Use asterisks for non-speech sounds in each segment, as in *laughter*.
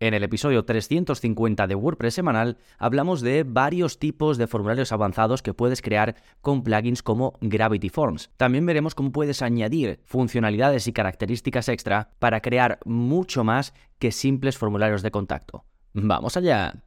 En el episodio 350 de WordPress semanal hablamos de varios tipos de formularios avanzados que puedes crear con plugins como Gravity Forms. También veremos cómo puedes añadir funcionalidades y características extra para crear mucho más que simples formularios de contacto. ¡Vamos allá!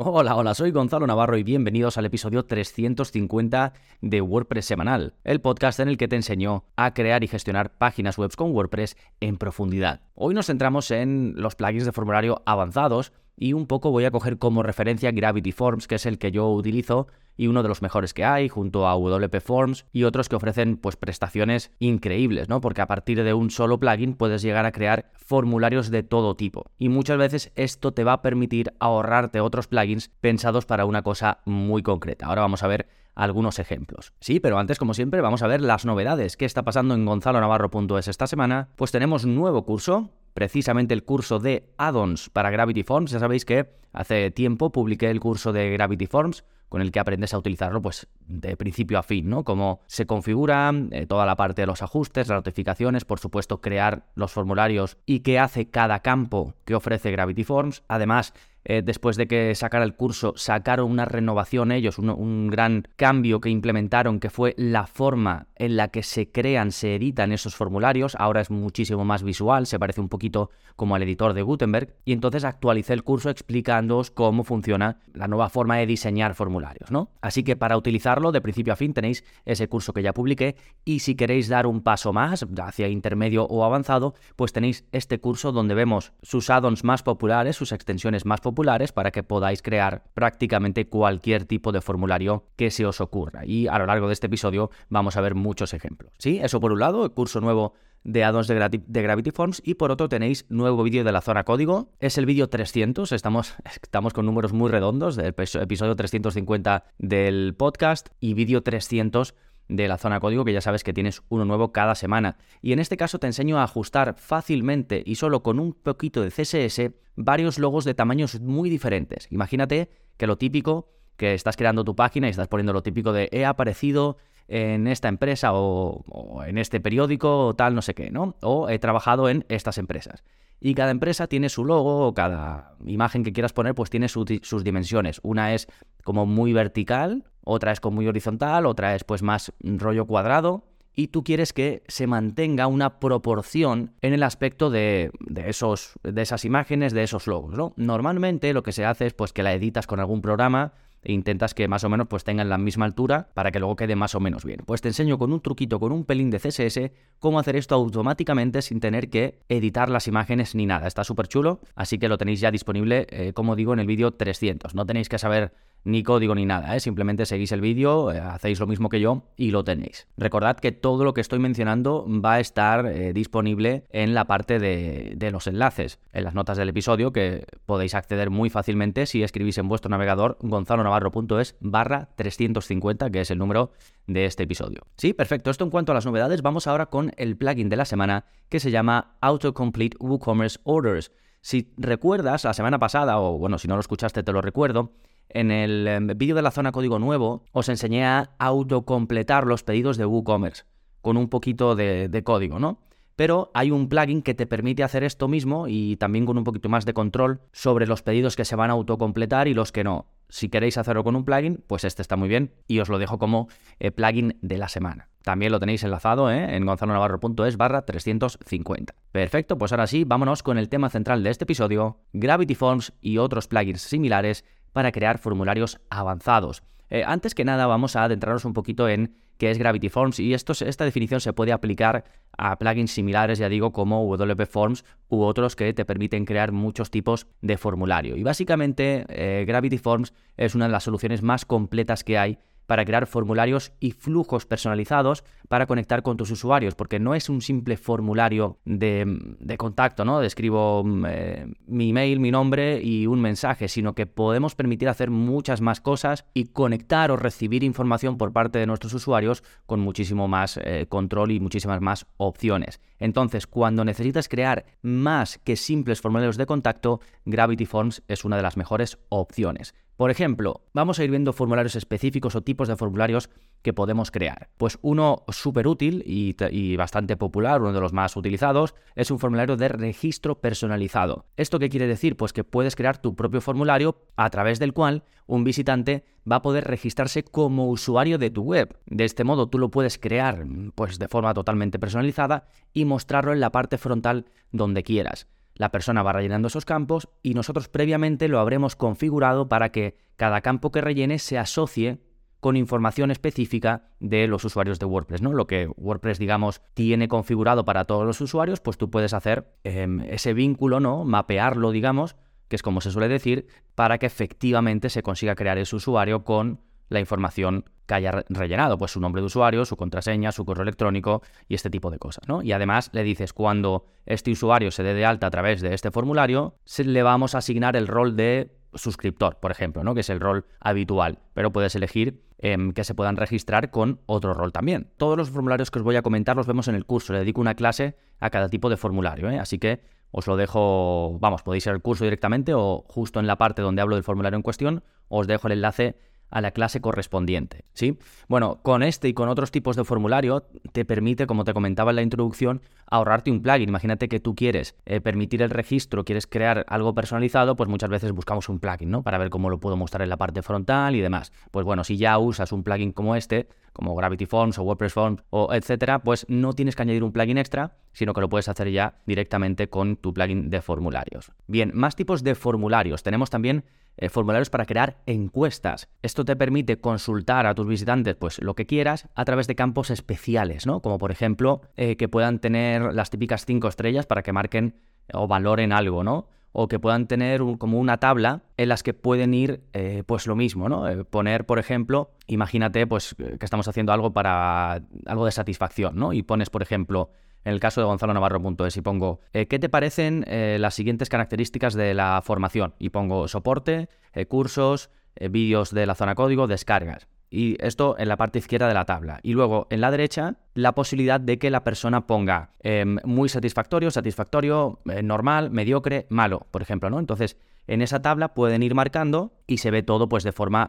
Hola, hola, soy Gonzalo Navarro y bienvenidos al episodio 350 de WordPress Semanal, el podcast en el que te enseño a crear y gestionar páginas web con WordPress en profundidad. Hoy nos centramos en los plugins de formulario avanzados y un poco voy a coger como referencia Gravity Forms, que es el que yo utilizo y uno de los mejores que hay, junto a WP Forms y otros que ofrecen pues prestaciones increíbles, ¿no? Porque a partir de un solo plugin puedes llegar a crear formularios de todo tipo. Y muchas veces esto te va a permitir ahorrarte otros plugins pensados para una cosa muy concreta. Ahora vamos a ver algunos ejemplos. Sí, pero antes, como siempre, vamos a ver las novedades. ¿Qué está pasando en gonzalonavarro.es esta semana? Pues tenemos un nuevo curso precisamente el curso de add-ons para Gravity Forms. Ya sabéis que hace tiempo publiqué el curso de Gravity Forms con el que aprendes a utilizarlo pues de principio a fin, ¿no? Cómo se configura, eh, toda la parte de los ajustes, las notificaciones, por supuesto crear los formularios y qué hace cada campo que ofrece Gravity Forms. Además, eh, después de que sacara el curso, sacaron una renovación ellos, un, gran cambio que implementaron, que fue la forma en la que se crean, se editan esos formularios. Ahora es muchísimo más visual, se parece un poquito como al editor de Gutenberg. Y entonces actualicé el curso explicándoos cómo funciona la nueva forma de diseñar formularios, ¿no? Así que para utilizarlo de principio a fin tenéis ese curso que ya publiqué. Y si queréis dar un paso más, hacia intermedio o avanzado, pues tenéis este curso donde vemos sus add-ons más populares, sus extensiones más populares para que podáis crear prácticamente cualquier tipo de formulario que se os ocurra. Y a lo largo de este episodio vamos a ver muchos ejemplos. Sí, eso por un lado, el curso nuevo de addons de, de, Gravity Forms y por otro tenéis nuevo vídeo de la zona código. Es el vídeo 300, estamos, *laughs* estamos con números muy redondos del episodio 350 del podcast y vídeo 300 de la zona código, que ya sabes que tienes uno nuevo cada semana. Y en este caso te enseño a ajustar fácilmente y solo con un poquito de CSS varios logos de tamaños muy diferentes. Imagínate que lo típico, que estás creando tu página y estás poniendo lo típico de he aparecido en esta empresa o, en este periódico o tal, no sé qué, ¿no? O he trabajado en estas empresas. Y cada empresa tiene su logo o cada imagen que quieras poner pues tiene sus dimensiones. Una es como muy vertical, otra es como muy horizontal, otra es pues más rollo cuadrado y tú quieres que se mantenga una proporción en el aspecto de, esos, de esas imágenes, de esos logos. ¿no? Normalmente lo que se hace es pues, que la editas con algún programa e intentas que más o menos pues tengan la misma altura para que luego quede más o menos bien. Pues te enseño con un truquito, con un pelín de CSS, cómo hacer esto automáticamente sin tener que editar las imágenes ni nada. Está súper chulo, así que lo tenéis ya disponible, eh, como digo, en el vídeo 300. No tenéis que saber ni código ni nada, ¿eh? simplemente seguís el vídeo, eh, hacéis lo mismo que yo y lo tenéis. Recordad que todo lo que estoy mencionando va a estar disponible en la parte de, de, los enlaces, en las notas del episodio, que podéis acceder muy fácilmente si escribís en vuestro navegador gonzalonavarro.es barra 350, que es el número de este episodio. Sí, perfecto. Esto en cuanto a las novedades, vamos ahora con el plugin de la semana que se llama Autocomplete WooCommerce Orders. Si recuerdas, la semana pasada, o bueno, si no lo escuchaste te lo recuerdo, en el em, vídeo de la zona código nuevo os enseñé a autocompletar los pedidos de WooCommerce con un poquito de, de código, ¿no? Pero hay un plugin que te permite hacer esto mismo y también con un poquito más de control sobre los pedidos que se van a autocompletar y los que no. Si queréis hacerlo con un plugin, pues este está muy bien y os lo dejo como eh, plugin de la semana. También lo tenéis enlazado ¿eh? en gonzalonavarro.es barra 350. Perfecto, pues ahora sí, vámonos con el tema central de este episodio, Gravity Forms y otros plugins similares para crear formularios avanzados. Eh, antes que nada, vamos a adentrarnos un poquito en qué es Gravity Forms y esta definición se puede aplicar a plugins similares, ya digo, como WP Forms u otros que te permiten crear muchos tipos de formulario. Y básicamente eh, Gravity Forms es una de las soluciones más completas que hay para crear formularios y flujos personalizados para conectar con tus usuarios, porque no es un simple formulario de, contacto, ¿no? Describo mm, eh, mi email, mi nombre y un mensaje, sino que podemos permitir hacer muchas más cosas y conectar o recibir información por parte de nuestros usuarios con muchísimo más eh, control y muchísimas más opciones. Entonces, cuando necesitas crear más que simples formularios de contacto, Gravity Forms es una de las mejores opciones. Por ejemplo, vamos a ir viendo formularios específicos o tipos de formularios que podemos crear. Pues uno súper útil y, bastante popular, uno de los más utilizados, es un formulario de registro personalizado. ¿Esto qué quiere decir? Pues que puedes crear tu propio formulario a través del cual un visitante va a poder registrarse como usuario de tu web. De este modo tú lo puedes crear pues de forma totalmente personalizada y mostrarlo en la parte frontal donde quieras. La persona va rellenando esos campos y nosotros previamente lo habremos configurado para que cada campo que rellene se asocie con información específica de los usuarios de WordPress, ¿no? Lo que WordPress, digamos, tiene configurado para todos los usuarios, pues tú puedes hacer em, ese vínculo, ¿no? Mapearlo, digamos, que es como se suele decir, para que efectivamente se consiga crear ese usuario con la información que haya rellenado, pues su nombre de usuario, su contraseña, su correo electrónico y este tipo de cosas, ¿no? Y además le dices cuando este usuario se dé de alta a través de este formulario, le vamos a asignar el rol de suscriptor, por ejemplo, ¿no? Que es el rol habitual, pero puedes elegir em, que se puedan registrar con otro rol también. Todos los formularios que os voy a comentar los vemos en el curso, le dedico una clase a cada tipo de formulario, ¿eh? así que os lo dejo, vamos, podéis ir al curso directamente o justo en la parte donde hablo del formulario en cuestión, os dejo el enlace a la clase correspondiente, ¿sí? Bueno, con este y con otros tipos de formulario te permite, como te comentaba en la introducción, ahorrarte un plugin. Imagínate que tú quieres eh, permitir el registro, quieres crear algo personalizado, pues muchas veces buscamos un plugin, ¿no? Para ver cómo lo puedo mostrar en la parte frontal y demás. Pues bueno, si ya usas un plugin como este, como Gravity Forms o WordPress Forms o etcétera, pues no tienes que añadir un plugin extra, sino que lo puedes hacer ya directamente con tu plugin de formularios. Bien, más tipos de formularios. Tenemos también eh, formularios para crear encuestas. Esto te permite consultar a tus visitantes pues lo que quieras a través de campos especiales, ¿no? Como por ejemplo eh, que puedan tener las típicas cinco estrellas para que marquen o valoren algo, ¿no? O que puedan tener como una tabla en las que pueden ir eh, pues lo mismo, ¿no? poner, por ejemplo, imagínate pues que estamos haciendo algo para algo de satisfacción, ¿no? Y pones, por ejemplo, en el caso de Gonzalo Navarro.es y pongo, eh, ¿qué te parecen eh, las siguientes características de la formación? Y pongo soporte, eh, cursos, vídeos de la zona código, descargas. Y esto en la parte izquierda de la tabla. Y luego en la derecha la posibilidad de que la persona ponga em, muy satisfactorio, satisfactorio, normal, mediocre, malo, por ejemplo, ¿no? Entonces, en esa tabla pueden ir marcando y se ve todo pues de forma,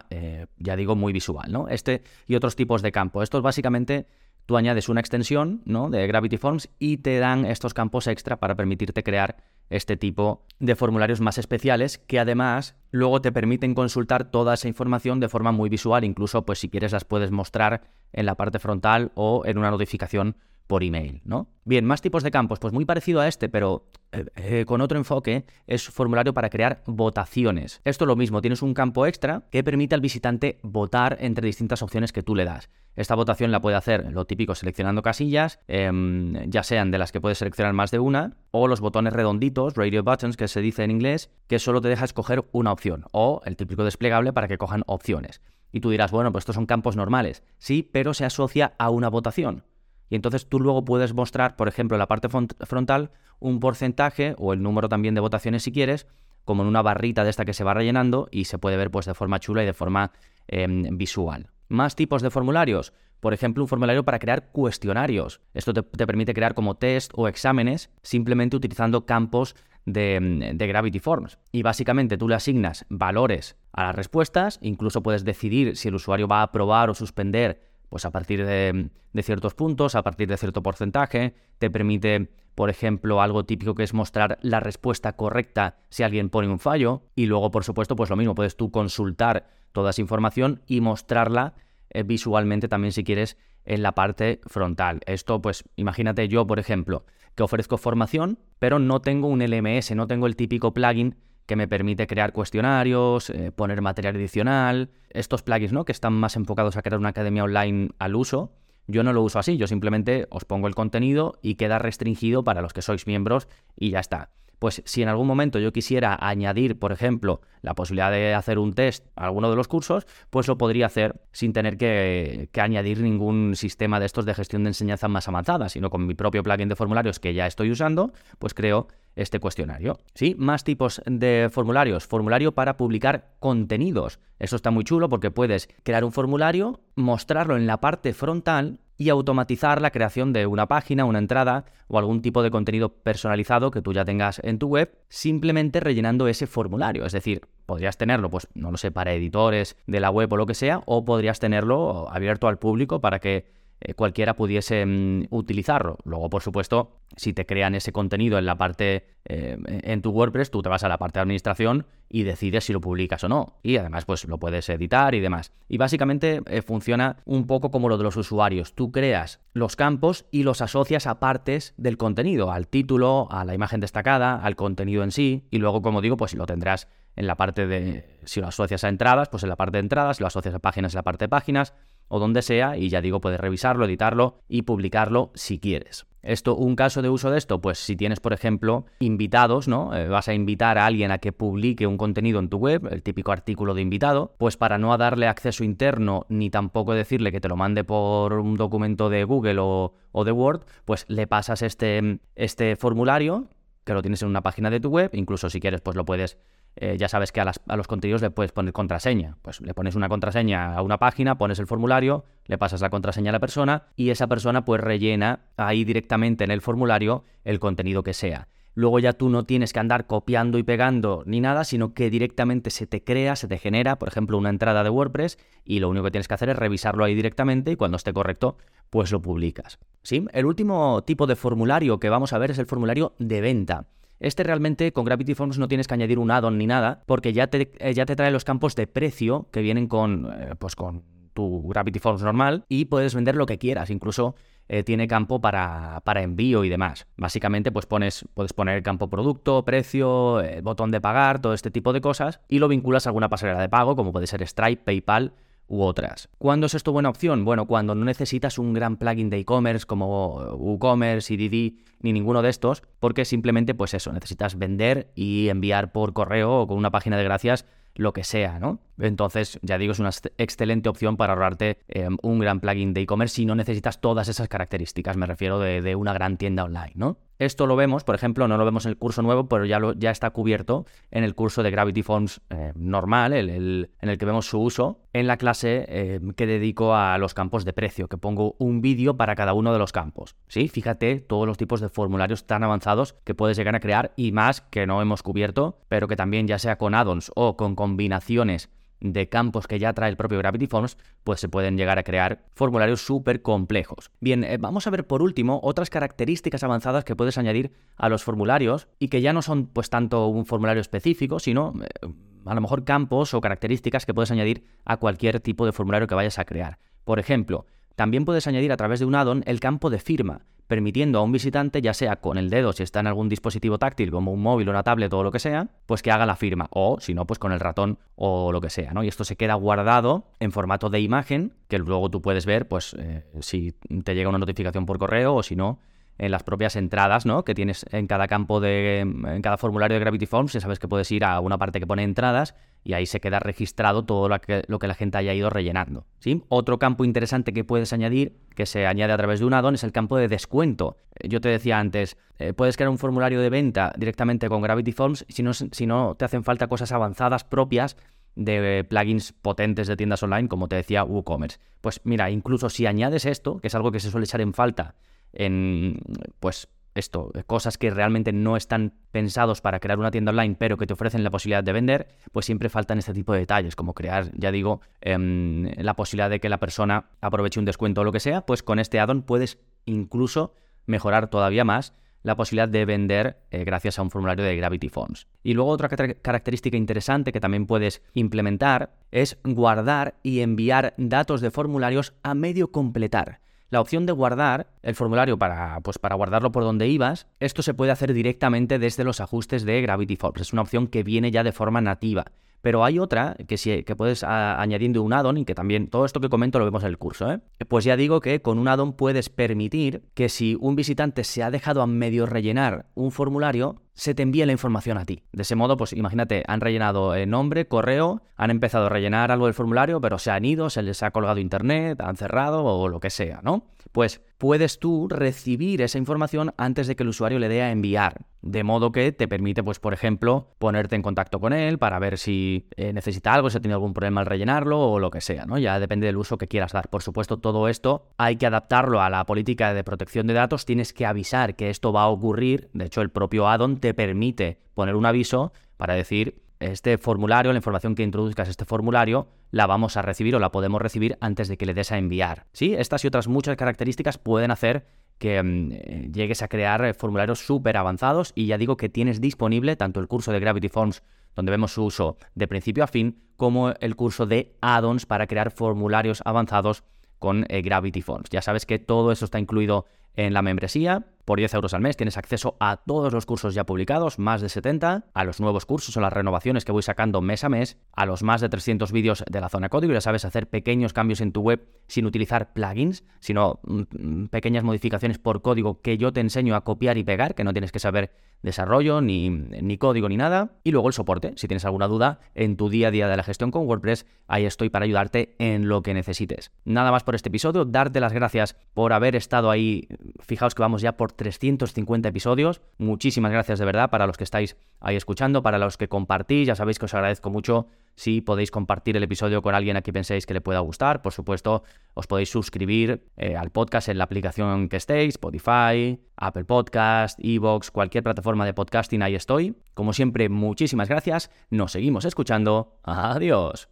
ya digo, muy visual, ¿no? Este y otros tipos de campo. Esto es básicamente tú añades una extensión de Gravity Forms y te dan estos campos extra para permitirte crear este tipo de formularios más especiales que además luego te permiten consultar toda esa información de forma muy visual, incluso pues si quieres las puedes mostrar en la parte frontal o en una notificación por email, ¿no? Bien, más tipos de campos, pues muy parecido a este, pero eh, eh, con otro enfoque, es formulario para crear votaciones. Esto es lo mismo, tienes un campo extra que permite al visitante votar entre distintas opciones que tú le das. Esta votación la puede hacer lo típico seleccionando casillas, em, ya sean de las que puedes seleccionar más de una, o los botones redonditos, radio buttons, que se dice en inglés, que solo te deja escoger una opción, o el típico desplegable para que cojan opciones. Y tú dirás, bueno, pues estos son campos normales. Sí, pero se asocia a una votación. Y entonces tú luego puedes mostrar, por ejemplo, en la parte frontal, un porcentaje o el número también de votaciones si quieres, como en una barrita de esta que se va rellenando y se puede ver pues de forma chula y de forma em, visual. Más tipos de formularios. Por ejemplo, un formulario para crear cuestionarios. Esto te, permite crear como test o exámenes simplemente utilizando campos de, em, de, Gravity Forms. Y básicamente tú le asignas valores a las respuestas, incluso puedes decidir si el usuario va a aprobar o suspender pues a partir de, ciertos puntos, a partir de cierto porcentaje, te permite, por ejemplo, algo típico que es mostrar la respuesta correcta si alguien pone un fallo, y luego, por supuesto, pues lo mismo, puedes tú consultar toda esa información y mostrarla eh, visualmente también si quieres en la parte frontal. Esto, pues, imagínate yo, por ejemplo, que ofrezco formación, pero no tengo un LMS, no tengo el típico plugin que me permite crear cuestionarios, eh, poner material adicional, estos plugins ¿no? que están más enfocados a crear una academia online al uso. Yo no lo uso así, yo simplemente os pongo el contenido y queda restringido para los que sois miembros y ya está. pues si en algún momento yo quisiera añadir, por ejemplo, la posibilidad de hacer un test a alguno de los cursos, pues lo podría hacer sin tener que, añadir ningún sistema de estos de gestión de enseñanza más avanzada, sino con mi propio plugin de formularios que ya estoy usando, pues creo este cuestionario. ¿Sí? Más tipos de formularios. Formulario para publicar contenidos. Eso está muy chulo porque puedes crear un formulario, mostrarlo en la parte frontal y automatizar la creación de una página, una entrada o algún tipo de contenido personalizado que tú ya tengas en tu web, simplemente rellenando ese formulario. Es decir, podrías tenerlo, pues no lo sé, para editores de la web o lo que sea, o podrías tenerlo abierto al público para que eh, cualquiera pudiese mm, utilizarlo. Luego, por supuesto, si te crean ese contenido en la parte, eh, en tu WordPress, tú te vas a la parte de administración y decides si lo publicas o no. Y además, pues lo puedes editar y demás. Y básicamente eh, funciona un poco como lo de los usuarios. Tú creas los campos y los asocias a partes del contenido, al título, a la imagen destacada, al contenido en sí. Y luego, como digo, pues lo tendrás en la parte de, si lo asocias a entradas, pues en la parte de entradas, si lo asocias a páginas, en la parte de páginas o donde sea y ya digo, puedes revisarlo, editarlo y publicarlo si quieres. Esto, un caso de uso de esto, pues si tienes, por ejemplo, invitados, ¿no? Eh, vas a invitar a alguien a que publique un contenido en tu web, el típico artículo de invitado, pues para no darle acceso interno ni tampoco decirle que te lo mande por un documento de Google o, o de Word, pues le pasas este, este formulario que lo tienes en una página de tu web, incluso si quieres, pues lo puedes eh, ya sabes que a, los contenidos le puedes poner contraseña. Pues le pones una contraseña a una página, pones el formulario, le pasas la contraseña a la persona y esa persona pues rellena ahí directamente en el formulario el contenido que sea. Luego ya tú no tienes que andar copiando y pegando ni nada, sino que directamente se te crea, se te genera, por ejemplo, una entrada de WordPress y lo único que tienes que hacer es revisarlo ahí directamente y cuando esté correcto, pues lo publicas. ¿Sí? El último tipo de formulario que vamos a ver es el formulario de venta. Este realmente con Gravity Forms no tienes que añadir un add-on ni nada, porque ya te, eh, ya te trae los campos de precio que vienen con, eh, pues con tu Gravity Forms normal y puedes vender lo que quieras, incluso eh, tiene campo para, para, envío y demás. Básicamente, pues pones, puedes poner el campo producto, precio, botón de pagar, todo este tipo de cosas, y lo vinculas a alguna pasarela de pago, como puede ser Stripe, PayPal u otras. ¿Cuándo es esto buena opción? Bueno, cuando no necesitas un gran plugin de e-commerce como WooCommerce, DD, ni ninguno de estos, porque simplemente, pues eso, necesitas vender y enviar por correo o con una página de gracias lo que sea, ¿no? Entonces, ya digo, es una excelente opción para ahorrarte em, un gran plugin de e-commerce si no necesitas todas esas características, me refiero de, una gran tienda online, ¿no? Esto lo vemos, por ejemplo, no lo vemos en el curso nuevo, pero ya, ya está cubierto en el curso de Gravity Forms eh, normal, en el que vemos su uso, en la clase em, que dedico a los campos de precio, que pongo un vídeo para cada uno de los campos. ¿Sí? Fíjate todos los tipos de formularios tan avanzados que puedes llegar a crear y más que no hemos cubierto, pero que también ya sea con add-ons o con combinaciones de campos que ya trae el propio Gravity Forms, pues se pueden llegar a crear formularios súper complejos. Bien, eh, vamos a ver por último otras características avanzadas que puedes añadir a los formularios y que ya no son pues tanto un formulario específico, sino eh, a lo mejor campos o características que puedes añadir a cualquier tipo de formulario que vayas a crear. Por ejemplo, también puedes añadir a través de un addon el campo de firma, permitiendo a un visitante, ya sea con el dedo si está en algún dispositivo táctil como un móvil o una tablet o lo que sea, pues que haga la firma, o si no, pues con el ratón o lo que sea, ¿no? Y esto se queda guardado en formato de imagen, que luego tú puedes ver, pues eh, si te llega una notificación por correo o si no, en las propias entradas, ¿no? Que tienes en cada campo de, en cada formulario de Gravity Forms, ya sabes que puedes ir a una parte que pone entradas y ahí se queda registrado todo lo que, lo que la gente haya ido rellenando. ¿sí? Otro campo interesante que puedes añadir, que se añade a través de un addon, es el campo de descuento. Yo te decía antes, eh, puedes crear un formulario de venta directamente con Gravity Forms si no, si no te hacen falta cosas avanzadas propias de plugins potentes de tiendas online, como te decía WooCommerce. Pues mira, incluso si añades esto, que es algo que se suele echar en falta en pues esto, cosas que realmente no están pensados para crear una tienda online, pero que te ofrecen la posibilidad de vender, pues siempre faltan este tipo de detalles, como crear, ya digo, em, la posibilidad de que la persona aproveche un descuento o lo que sea, pues con este addon puedes incluso mejorar todavía más la posibilidad de vender eh, gracias a un formulario de Gravity Forms. Y luego otra característica interesante que también puedes implementar es guardar y enviar datos de formularios a medio completar. La opción de guardar el formulario para, pues para guardarlo por donde ibas, esto se puede hacer directamente desde los ajustes de Gravity Forms. Es una opción que viene ya de forma nativa. Pero hay otra que, si, que puedes añadiendo un addon y que también todo esto que comento lo vemos en el curso. ¿eh? Pues ya digo que con un addon puedes permitir que si un visitante se ha dejado a medio rellenar un formulario, se te envíe la información a ti. De ese modo, pues imagínate, han rellenado el nombre, correo, han empezado a rellenar algo del formulario, pero se han ido, se les ha colgado internet, han cerrado o lo que sea, ¿no? Pues puedes tú recibir esa información antes de que el usuario le dé a enviar. De modo que te permite, pues, por ejemplo, ponerte en contacto con él para ver si eh, necesita algo, si ha tenido algún problema al rellenarlo o lo que sea, ¿no? Ya depende del uso que quieras dar. Por supuesto, todo esto hay que adaptarlo a la política de protección de datos. Tienes que avisar que esto va a ocurrir. De hecho, el propio addon te permite poner un aviso para decir, este formulario, la información que introduzcas este formulario, la vamos a recibir o la podemos recibir antes de que le des a enviar. Sí, estas y otras muchas características pueden hacer que mm, eh, llegues a crear eh, formularios súper avanzados y ya digo que tienes disponible tanto el curso de Gravity Forms donde vemos su uso de principio a fin, como el curso de add-ons para crear formularios avanzados con eh, Gravity Forms. Ya sabes que todo eso está incluido en la membresía. Por 10 euros al mes tienes acceso a todos los cursos ya publicados, más de 70, a los nuevos cursos o las renovaciones que voy sacando mes a mes, a los más de 300 vídeos de la zona código. Ya sabes hacer pequeños cambios en tu web sin utilizar plugins, sino mm, mm, pequeñas modificaciones por código que yo te enseño a copiar y pegar, que no tienes que saber desarrollo, ni, ni, código, ni nada. Y luego el soporte. Si tienes alguna duda en tu día a día de la gestión con WordPress, ahí estoy para ayudarte en lo que necesites. Nada más por este episodio. Darte las gracias por haber estado ahí. Fijaos que vamos ya por 350 episodios. Muchísimas gracias de verdad para los que estáis ahí escuchando, para los que compartís. Ya sabéis que os agradezco mucho si podéis compartir el episodio con alguien a quien penséis que le pueda gustar. Por supuesto, os podéis suscribir eh, al podcast en la aplicación que estéis, Spotify, Apple Podcast, Evox, cualquier plataforma de podcasting, ahí estoy. Como siempre, muchísimas gracias. Nos seguimos escuchando. Adiós.